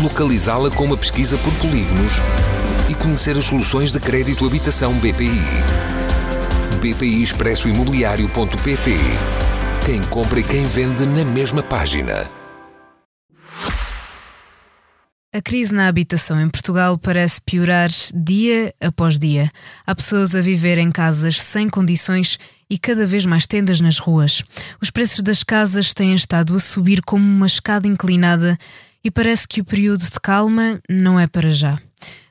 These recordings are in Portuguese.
localizá-la com uma pesquisa por polígonos e conhecer as soluções de crédito habitação BPI. BPI Expresso Imobiliário.pt Quem compra e quem vende na mesma página. A crise na habitação em Portugal parece piorar dia após dia. Há pessoas a viver em casas sem condições e cada vez mais tendas nas ruas. Os preços das casas têm estado a subir como uma escada inclinada e parece que o período de calma não é para já.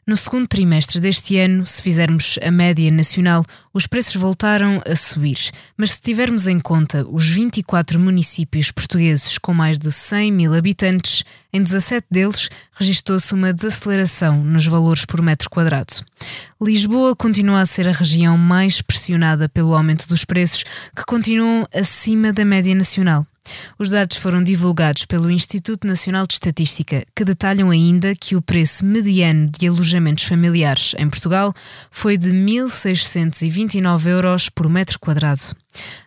No segundo trimestre deste ano, se fizermos a média nacional, os preços voltaram a subir. Mas se tivermos em conta os 24 municípios portugueses com mais de 100 mil habitantes, em 17 deles registrou-se uma desaceleração nos valores por metro quadrado. Lisboa continua a ser a região mais pressionada pelo aumento dos preços, que continuam acima da média nacional. Os dados foram divulgados pelo Instituto Nacional de Estatística, que detalham ainda que o preço mediano de alojamentos familiares em Portugal foi de 1.629 euros por metro quadrado.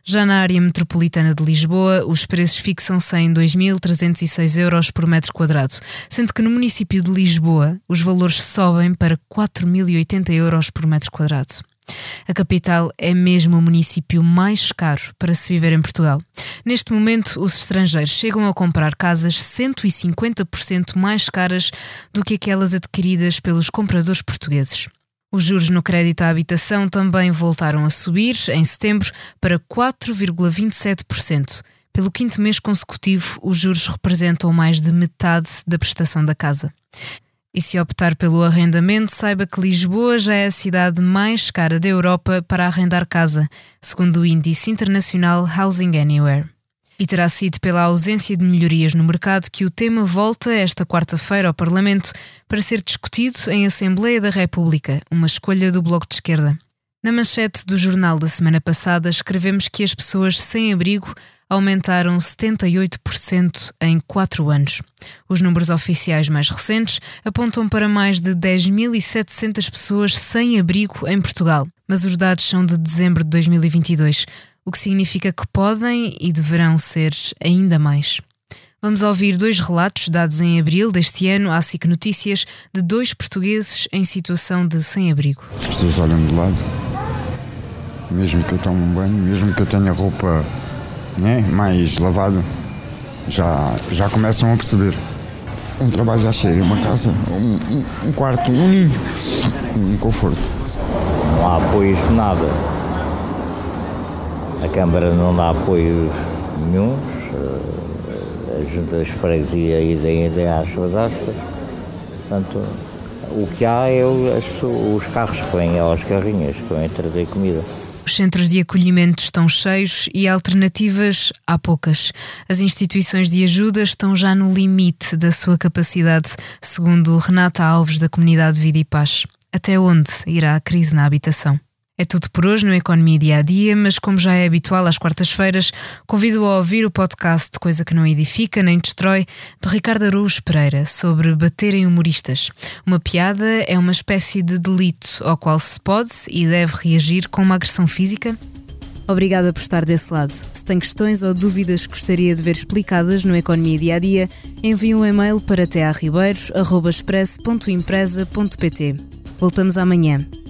Já na área metropolitana de Lisboa, os preços fixam-se em 2.306 euros por metro quadrado, sendo que no município de Lisboa os valores sobem para 4.080 euros por metro quadrado. A capital é mesmo o município mais caro para se viver em Portugal. Neste momento, os estrangeiros chegam a comprar casas 150% mais caras do que aquelas adquiridas pelos compradores portugueses. Os juros no crédito à habitação também voltaram a subir em setembro para 4,27%. Pelo quinto mês consecutivo, os juros representam mais de metade da prestação da casa. E se optar pelo arrendamento, saiba que Lisboa já é a cidade mais cara da Europa para arrendar casa, segundo o índice internacional Housing Anywhere. E terá sido pela ausência de melhorias no mercado que o tema volta esta quarta-feira ao Parlamento para ser discutido em Assembleia da República, uma escolha do Bloco de Esquerda. Na manchete do jornal da semana passada, escrevemos que as pessoas sem abrigo aumentaram 78% em 4 anos. Os números oficiais mais recentes apontam para mais de 10.700 pessoas sem abrigo em Portugal, mas os dados são de dezembro de 2022, o que significa que podem e deverão ser ainda mais. Vamos ouvir dois relatos dados em abril deste ano à SIC Notícias de dois portugueses em situação de sem-abrigo. As pessoas olham de lado, mesmo que eu tome um banho, mesmo que eu tenha roupa né, mais lavada, já, já começam a perceber. Um trabalho já chega, uma casa, um, um, quarto, um ninho, um conforto. Não há apoios de nada. A Câmara não dá apoio nenhum. A Junta de Freguesia idem, idem às suas aspas. Portanto, o que há é os carros que vêm aos carrinhos, que vêm trazer comida. Os centros de acolhimento estão cheios e alternativas há poucas. As instituições de ajuda estão já no limite da sua capacidade, segundo Renata Alves, da comunidade Vida e Paz. Até onde irá a crise na habitação? É tudo por hoje no Economia Dia a Dia, mas como já é habitual às quartas-feiras, convido a ouvir o podcast Coisa que não edifica nem destrói, de Ricardo Araújo Pereira, sobre bater em humoristas. Uma piada é uma espécie de delito ao qual se pode e deve reagir com uma agressão física? Obrigada por estar desse lado. Se tem questões ou dúvidas que gostaria de ver explicadas no Economia Dia a Dia, envie um e-mail para tearribeiros.express.empresa.pt. Voltamos amanhã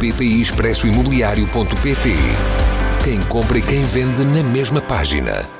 BPI Expresso Imobiliário.pt Quem compra e quem vende na mesma página.